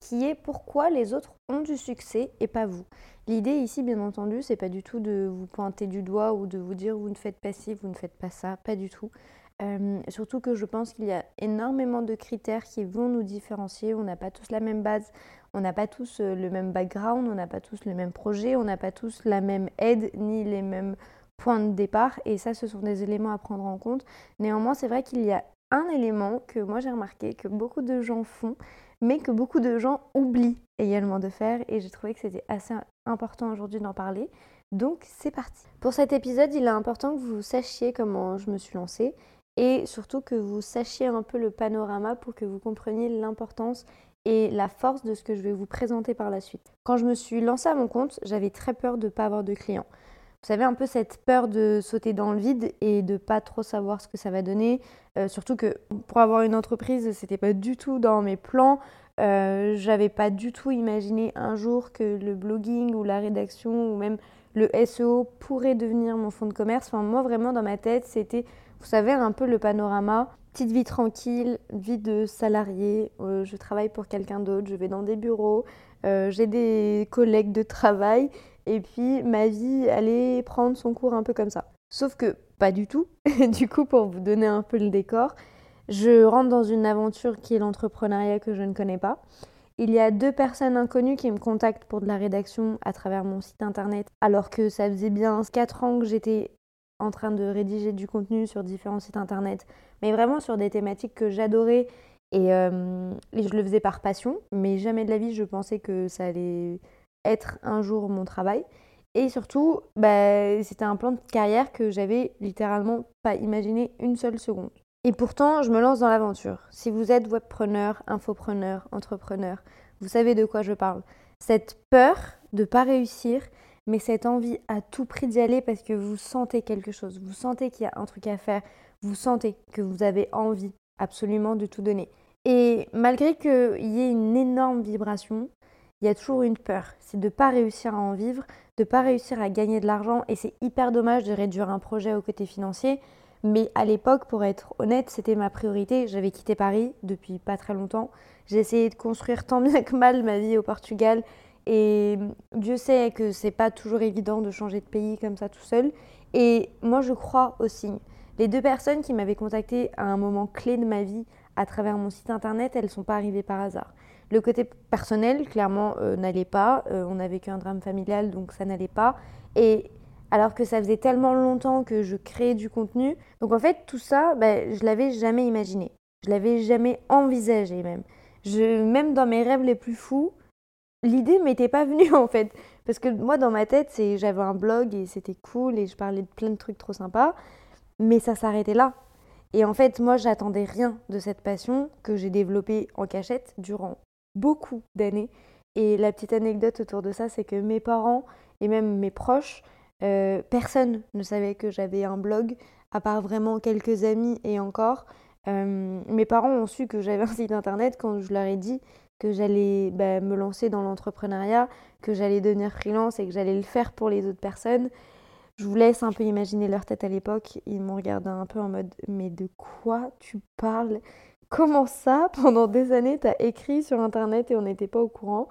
qui est pourquoi les autres ont du succès et pas vous. L'idée ici, bien entendu, c'est pas du tout de vous pointer du doigt ou de vous dire vous ne faites pas ci, vous ne faites pas ça, pas du tout. Euh, surtout que je pense qu'il y a énormément de critères qui vont nous différencier. On n'a pas tous la même base, on n'a pas tous euh, le même background, on n'a pas tous le même projet, on n'a pas tous la même aide ni les mêmes points de départ. Et ça, ce sont des éléments à prendre en compte. Néanmoins, c'est vrai qu'il y a un élément que moi j'ai remarqué que beaucoup de gens font, mais que beaucoup de gens oublient également de faire et j'ai trouvé que c'était assez important aujourd'hui d'en parler. Donc c'est parti. Pour cet épisode, il est important que vous sachiez comment je me suis lancée et surtout que vous sachiez un peu le panorama pour que vous compreniez l'importance et la force de ce que je vais vous présenter par la suite. Quand je me suis lancée à mon compte, j'avais très peur de ne pas avoir de clients. Vous savez, un peu cette peur de sauter dans le vide et de pas trop savoir ce que ça va donner. Euh, surtout que pour avoir une entreprise, c'était pas du tout dans mes plans. Euh, j'avais pas du tout imaginé un jour que le blogging ou la rédaction ou même le SEO pourrait devenir mon fonds de commerce. Moi, vraiment, dans ma tête, c'était, vous savez, un peu le panorama. Petite vie tranquille, vie de salarié. Euh, je travaille pour quelqu'un d'autre, je vais dans des bureaux, j'ai des collègues de travail et puis ma vie allait prendre son cours un peu comme ça. Sauf que pas du tout. du coup, pour vous donner un peu le décor, je rentre dans une aventure qui est l'entrepreneuriat que je ne connais pas. Il y a deux personnes inconnues qui me contactent pour de la rédaction à travers mon site internet, alors que ça faisait bien 4 ans que j'étais en train de rédiger du contenu sur différents sites internet, mais vraiment sur des thématiques que j'adorais et, euh, et, je le faisais par passion, mais jamais de la vie je pensais que ça allait être un jour mon travail. Et surtout, bah, c'était un plan de carrière que j'avais littéralement pas imaginé une seule seconde. Et pourtant, je me lance dans l'aventure. Si vous êtes webpreneur, infopreneur, entrepreneur, vous savez de quoi je parle. Cette peur de pas réussir, mais cette envie à tout prix d'y aller parce que vous sentez quelque chose, vous sentez qu'il y a un truc à faire, vous sentez que vous avez envie absolument de tout donner. Et malgré qu'il y ait une énorme vibration, il y a toujours une peur, c'est de ne pas réussir à en vivre, de ne pas réussir à gagner de l'argent et c'est hyper dommage de réduire un projet au côté financier. Mais à l'époque, pour être honnête, c'était ma priorité. J'avais quitté Paris depuis pas très longtemps. J'ai essayé de construire tant bien que mal ma vie au Portugal. Et Dieu sait que c'est pas toujours évident de changer de pays comme ça tout seul. Et moi, je crois aussi. Les deux personnes qui m'avaient contacté à un moment clé de ma vie à travers mon site internet, elles ne sont pas arrivées par hasard. Le côté personnel, clairement, euh, n'allait pas. Euh, on a vécu un drame familial, donc ça n'allait pas. Et alors que ça faisait tellement longtemps que je créais du contenu. Donc en fait, tout ça, ben, je l'avais jamais imaginé. Je l'avais jamais envisagé même. Même dans mes rêves les plus fous, l'idée m'était pas venue en fait. Parce que moi, dans ma tête, c'est j'avais un blog et c'était cool et je parlais de plein de trucs trop sympas. Mais ça s'arrêtait là. Et en fait, moi, j'attendais rien de cette passion que j'ai développée en cachette durant beaucoup d'années. Et la petite anecdote autour de ça, c'est que mes parents et même mes proches, euh, personne ne savait que j'avais un blog, à part vraiment quelques amis et encore. Euh, mes parents ont su que j'avais un site internet quand je leur ai dit que j'allais bah, me lancer dans l'entrepreneuriat, que j'allais devenir freelance et que j'allais le faire pour les autres personnes. Je vous laisse un peu imaginer leur tête à l'époque. Ils m'ont regardé un peu en mode Mais de quoi tu parles? Comment ça, pendant des années, t'as écrit sur Internet et on n'était pas au courant?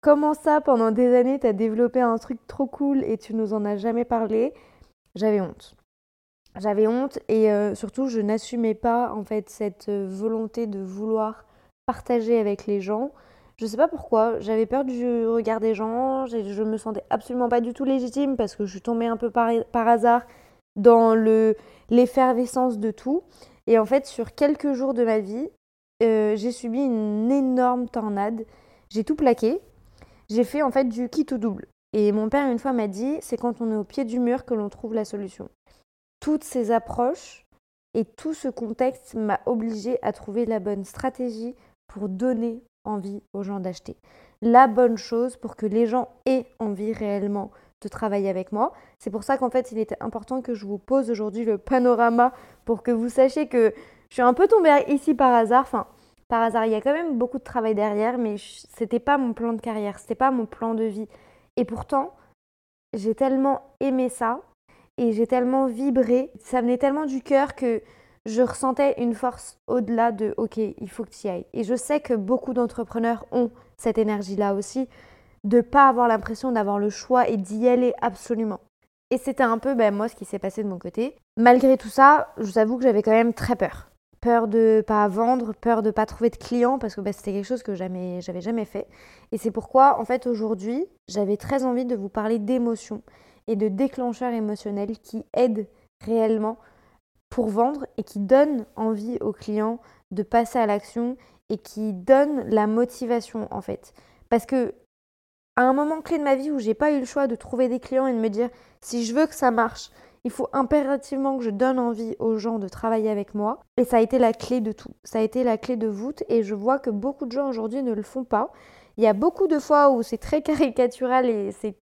Comment ça, pendant des années, t'as développé un truc trop cool et tu nous en as jamais parlé? J'avais honte. J'avais honte et euh, surtout, je n'assumais pas en fait cette euh, volonté de vouloir partager avec les gens. Je sais pas pourquoi, j'avais peur du regard des gens, je me sentais absolument pas du tout légitime parce que je suis tombée un peu par, par hasard dans l'effervescence de tout. Et en fait, sur quelques jours de ma vie, euh, j'ai subi une énorme tornade. J'ai tout plaqué. J'ai fait en fait du kit ou double. Et mon père, une fois, m'a dit c'est quand on est au pied du mur que l'on trouve la solution. Toutes ces approches et tout ce contexte m'a obligé à trouver la bonne stratégie pour donner envie aux gens d'acheter. la bonne chose pour que les gens aient envie réellement de travailler avec moi. C'est pour ça qu'en fait, il était important que je vous pose aujourd'hui le panorama pour que vous sachiez que je suis un peu tombée ici par hasard. Enfin, par hasard, il y a quand même beaucoup de travail derrière, mais c'était pas mon plan de carrière, c'était pas mon plan de vie. Et pourtant, j'ai tellement aimé ça et j'ai tellement vibré, ça venait tellement du cœur que je ressentais une force au-delà de OK, il faut que tu y ailles. Et je sais que beaucoup d'entrepreneurs ont cette énergie-là aussi, de pas avoir l'impression d'avoir le choix et d'y aller absolument. Et c'était un peu ben, moi ce qui s'est passé de mon côté. Malgré tout ça, je vous avoue que j'avais quand même très peur. Peur de pas vendre, peur de pas trouver de clients parce que ben, c'était quelque chose que jamais, j'avais jamais fait. Et c'est pourquoi en fait aujourd'hui, j'avais très envie de vous parler d'émotions et de déclencheurs émotionnels qui aident réellement pour vendre et qui donnent envie aux clients de passer à l'action et qui donnent la motivation en fait. Parce que à un moment clé de ma vie où j'ai pas eu le choix de trouver des clients et de me dire si je veux que ça marche, il faut impérativement que je donne envie aux gens de travailler avec moi. Et ça a été la clé de tout. Ça a été la clé de voûte et je vois que beaucoup de gens aujourd'hui ne le font pas. Il y a beaucoup de fois où c'est très caricatural et c'est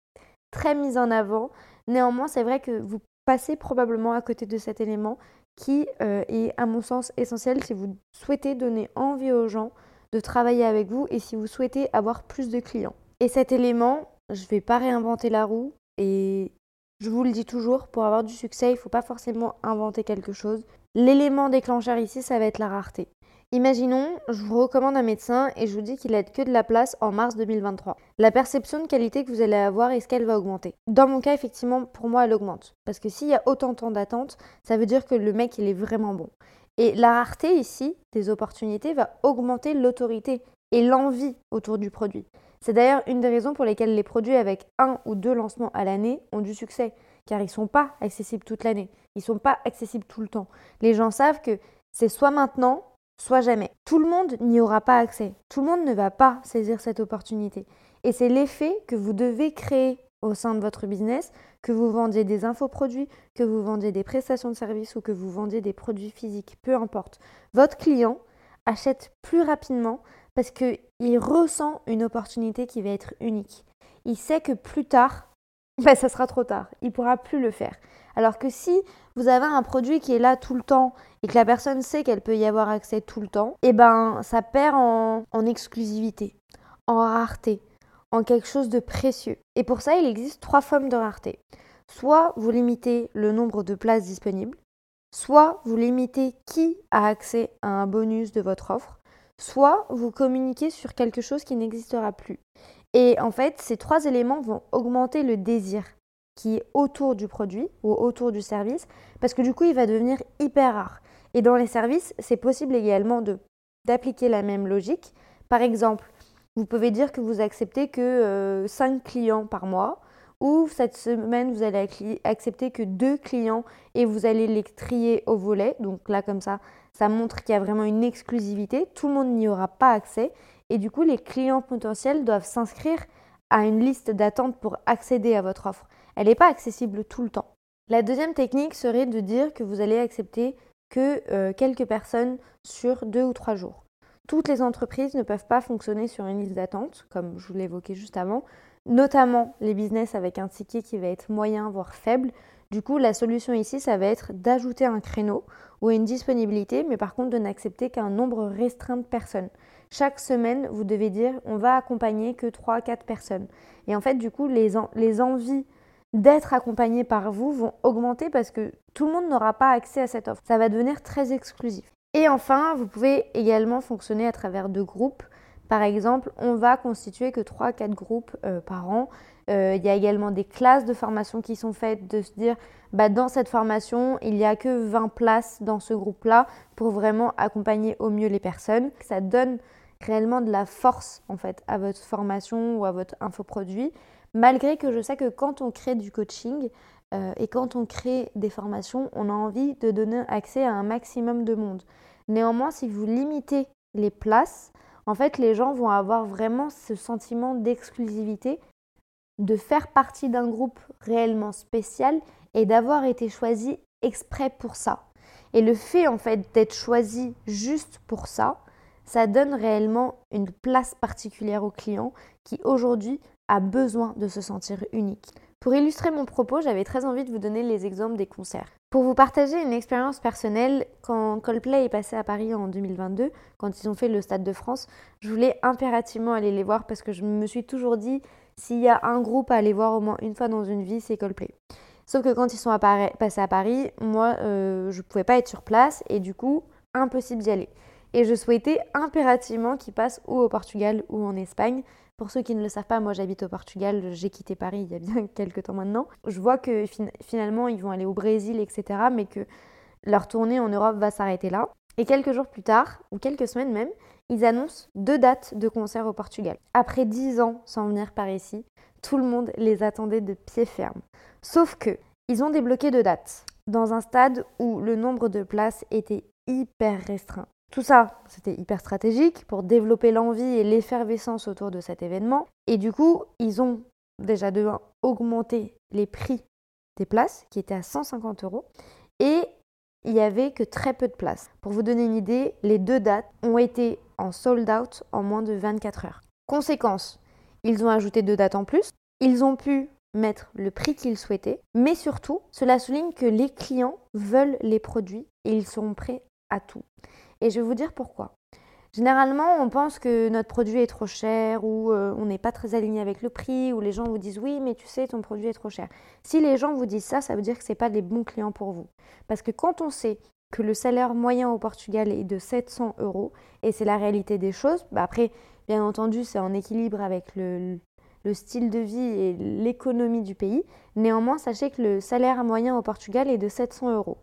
très mis en avant. Néanmoins, c'est vrai que vous passez probablement à côté de cet élément qui euh, est, à mon sens, essentiel si vous souhaitez donner envie aux gens de travailler avec vous et si vous souhaitez avoir plus de clients. Et cet élément, je ne vais pas réinventer la roue et je vous le dis toujours, pour avoir du succès, il ne faut pas forcément inventer quelque chose. L'élément déclencheur ici, ça va être la rareté. Imaginons, je vous recommande un médecin et je vous dis qu'il a que de la place en mars 2023. La perception de qualité que vous allez avoir, est-ce qu'elle va augmenter? Dans mon cas, effectivement, pour moi, elle augmente. Parce que s'il y a autant de temps d'attente, ça veut dire que le mec, il est vraiment bon. Et la rareté ici, des opportunités, va augmenter l'autorité et l'envie autour du produit. C'est d'ailleurs une des raisons pour lesquelles les produits avec un ou deux lancements à l'année ont du succès, car ils ne sont pas accessibles toute l'année, ils ne sont pas accessibles tout le temps. Les gens savent que c'est soit maintenant, soit jamais. Tout le monde n'y aura pas accès. Tout le monde ne va pas saisir cette opportunité. Et c'est l'effet que vous devez créer au sein de votre business, que vous vendiez des infoproduits, que vous vendiez des prestations de services ou que vous vendiez des produits physiques, peu importe. Votre client achète plus rapidement parce qu'il ressent une opportunité qui va être unique. Il sait que plus tard, ben, ça sera trop tard. Il pourra plus le faire. Alors que si vous avez un produit qui est là tout le temps et que la personne sait qu'elle peut y avoir accès tout le temps, eh ben ça perd en, en exclusivité, en rareté, en quelque chose de précieux. Et pour ça, il existe trois formes de rareté. Soit vous limitez le nombre de places disponibles, soit vous limitez qui a accès à un bonus de votre offre, soit vous communiquez sur quelque chose qui n'existera plus. Et en fait, ces trois éléments vont augmenter le désir qui est autour du produit ou autour du service, parce que du coup, il va devenir hyper rare. Et dans les services, c'est possible également d'appliquer la même logique. Par exemple, vous pouvez dire que vous acceptez que 5 euh, clients par mois, ou cette semaine, vous allez accepter que 2 clients et vous allez les trier au volet. Donc là, comme ça, ça montre qu'il y a vraiment une exclusivité. Tout le monde n'y aura pas accès. Et du coup, les clients potentiels doivent s'inscrire à une liste d'attente pour accéder à votre offre elle n'est pas accessible tout le temps. La deuxième technique serait de dire que vous allez accepter que euh, quelques personnes sur deux ou trois jours. Toutes les entreprises ne peuvent pas fonctionner sur une liste d'attente, comme je vous évoqué juste avant, notamment les business avec un ticket qui va être moyen, voire faible. Du coup, la solution ici, ça va être d'ajouter un créneau ou une disponibilité, mais par contre de n'accepter qu'un nombre restreint de personnes. Chaque semaine, vous devez dire on va accompagner que 3-4 personnes. Et en fait, du coup, les, les envies d'être accompagnés par vous vont augmenter parce que tout le monde n'aura pas accès à cette offre. Ça va devenir très exclusif. Et enfin, vous pouvez également fonctionner à travers deux groupes. Par exemple, on va constituer que 3-4 groupes euh, par an. Euh, il y a également des classes de formation qui sont faites, de se dire, bah, dans cette formation, il n'y a que 20 places dans ce groupe-là pour vraiment accompagner au mieux les personnes. Ça donne réellement de la force en fait à votre formation ou à votre infoproduit. Malgré que je sais que quand on crée du coaching euh, et quand on crée des formations, on a envie de donner accès à un maximum de monde. Néanmoins, si vous limitez les places, en fait, les gens vont avoir vraiment ce sentiment d'exclusivité, de faire partie d'un groupe réellement spécial et d'avoir été choisi exprès pour ça. Et le fait en fait d'être choisi juste pour ça, ça donne réellement une place particulière au client qui aujourd'hui a besoin de se sentir unique. Pour illustrer mon propos, j'avais très envie de vous donner les exemples des concerts. Pour vous partager une expérience personnelle, quand Coldplay est passé à Paris en 2022, quand ils ont fait le Stade de France, je voulais impérativement aller les voir parce que je me suis toujours dit, s'il y a un groupe à aller voir au moins une fois dans une vie, c'est Coldplay. Sauf que quand ils sont passés à Paris, moi, euh, je ne pouvais pas être sur place et du coup, impossible d'y aller. Et je souhaitais impérativement qu'ils passent ou au Portugal ou en Espagne. Pour ceux qui ne le savent pas, moi j'habite au Portugal, j'ai quitté Paris il y a bien quelques temps maintenant. Je vois que finalement ils vont aller au Brésil, etc. Mais que leur tournée en Europe va s'arrêter là. Et quelques jours plus tard, ou quelques semaines même, ils annoncent deux dates de concert au Portugal. Après dix ans sans venir par ici, tout le monde les attendait de pied ferme. Sauf que, ils ont débloqué deux dates, dans un stade où le nombre de places était hyper restreint. Tout ça, c'était hyper stratégique pour développer l'envie et l'effervescence autour de cet événement. Et du coup, ils ont déjà de augmenté les prix des places, qui étaient à 150 euros, et il n'y avait que très peu de places. Pour vous donner une idée, les deux dates ont été en sold out en moins de 24 heures. Conséquence, ils ont ajouté deux dates en plus, ils ont pu mettre le prix qu'ils souhaitaient, mais surtout, cela souligne que les clients veulent les produits et ils sont prêts à tout. Et je vais vous dire pourquoi. Généralement, on pense que notre produit est trop cher ou euh, on n'est pas très aligné avec le prix ou les gens vous disent oui, mais tu sais, ton produit est trop cher. Si les gens vous disent ça, ça veut dire que ce n'est pas des bons clients pour vous. Parce que quand on sait que le salaire moyen au Portugal est de 700 euros, et c'est la réalité des choses, bah après, bien entendu, c'est en équilibre avec le, le style de vie et l'économie du pays. Néanmoins, sachez que le salaire moyen au Portugal est de 700 euros.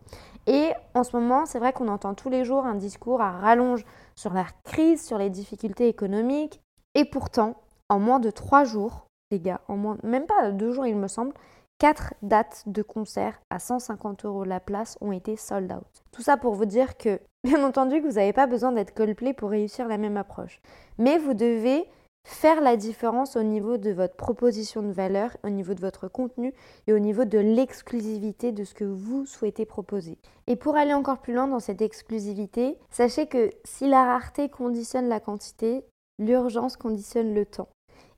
Et en ce moment, c'est vrai qu'on entend tous les jours un discours à rallonge sur la crise, sur les difficultés économiques. Et pourtant, en moins de trois jours, les gars, en moins, même pas deux jours, il me semble, quatre dates de concert à 150 euros la place ont été sold out. Tout ça pour vous dire que, bien entendu, que vous n'avez pas besoin d'être Coldplay pour réussir la même approche. Mais vous devez faire la différence au niveau de votre proposition de valeur, au niveau de votre contenu et au niveau de l'exclusivité de ce que vous souhaitez proposer. Et pour aller encore plus loin dans cette exclusivité, sachez que si la rareté conditionne la quantité, l'urgence conditionne le temps.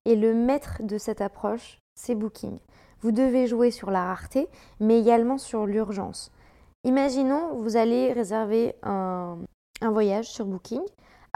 Et le maître de cette approche, c'est Booking. Vous devez jouer sur la rareté, mais également sur l'urgence. Imaginons, vous allez réserver un, un voyage sur Booking.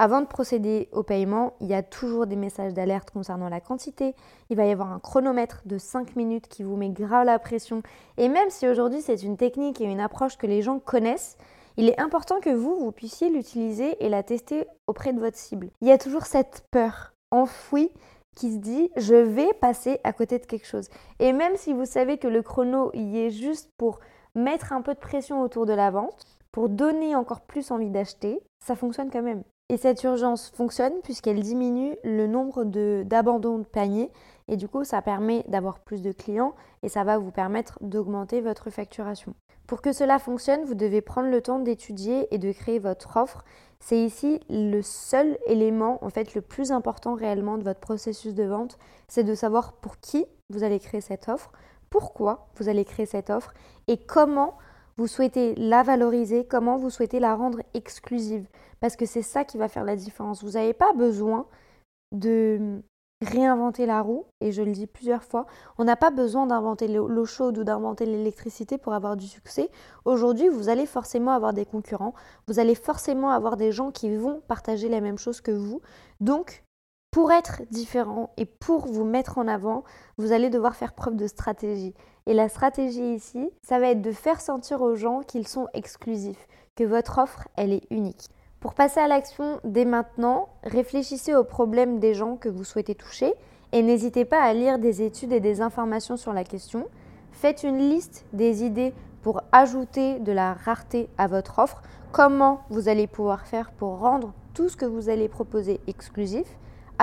Avant de procéder au paiement, il y a toujours des messages d'alerte concernant la quantité. Il va y avoir un chronomètre de 5 minutes qui vous met grave la pression. Et même si aujourd'hui c'est une technique et une approche que les gens connaissent, il est important que vous, vous puissiez l'utiliser et la tester auprès de votre cible. Il y a toujours cette peur enfouie qui se dit je vais passer à côté de quelque chose. Et même si vous savez que le chrono y est juste pour mettre un peu de pression autour de la vente, pour donner encore plus envie d'acheter, ça fonctionne quand même. Et cette urgence fonctionne puisqu'elle diminue le nombre d'abandons de, panier et du coup ça permet d'avoir plus de clients et ça va vous permettre d'augmenter votre facturation. Pour que cela fonctionne, vous devez prendre le temps d'étudier et de créer votre offre. C'est ici le seul élément en fait le plus important réellement de votre processus de vente, c'est de savoir pour qui vous allez créer cette offre, pourquoi vous allez créer cette offre et comment vous souhaitez la valoriser, comment vous souhaitez la rendre exclusive? Parce que c'est ça qui va faire la différence. Vous n'avez pas besoin de réinventer la roue, et je le dis plusieurs fois, on n'a pas besoin d'inventer l'eau chaude ou d'inventer l'électricité pour avoir du succès. Aujourd'hui, vous allez forcément avoir des concurrents, vous allez forcément avoir des gens qui vont partager la même chose que vous. Donc, pour être différent et pour vous mettre en avant, vous allez devoir faire preuve de stratégie. Et la stratégie ici, ça va être de faire sentir aux gens qu'ils sont exclusifs, que votre offre, elle est unique. Pour passer à l'action dès maintenant, réfléchissez aux problèmes des gens que vous souhaitez toucher et n'hésitez pas à lire des études et des informations sur la question. Faites une liste des idées pour ajouter de la rareté à votre offre, comment vous allez pouvoir faire pour rendre tout ce que vous allez proposer exclusif?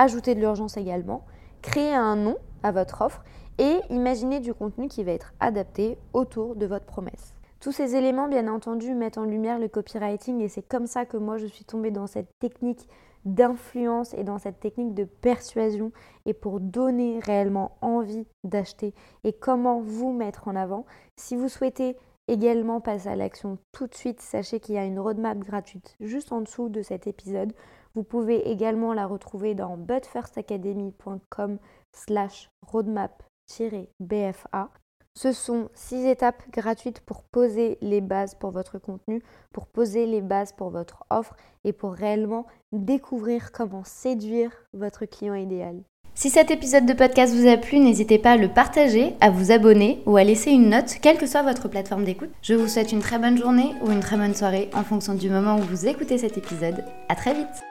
Ajouter de l'urgence également, créer un nom à votre offre et imaginer du contenu qui va être adapté autour de votre promesse. Tous ces éléments, bien entendu, mettent en lumière le copywriting et c'est comme ça que moi je suis tombée dans cette technique d'influence et dans cette technique de persuasion et pour donner réellement envie d'acheter et comment vous mettre en avant. Si vous souhaitez également passer à l'action tout de suite, sachez qu'il y a une roadmap gratuite juste en dessous de cet épisode Vous pouvez également la retrouver dans butfirstacademy.com slash roadmap-bfa. Ce sont six étapes gratuites pour poser les bases pour votre contenu, pour poser les bases pour votre offre et pour réellement découvrir comment séduire votre client idéal. Si cet épisode de podcast vous a plu, n'hésitez pas à le partager, à vous abonner ou à laisser une note, quelle que soit votre plateforme d'écoute. Je vous souhaite une très bonne journée ou une très bonne soirée en fonction du moment où vous écoutez cet épisode. À très vite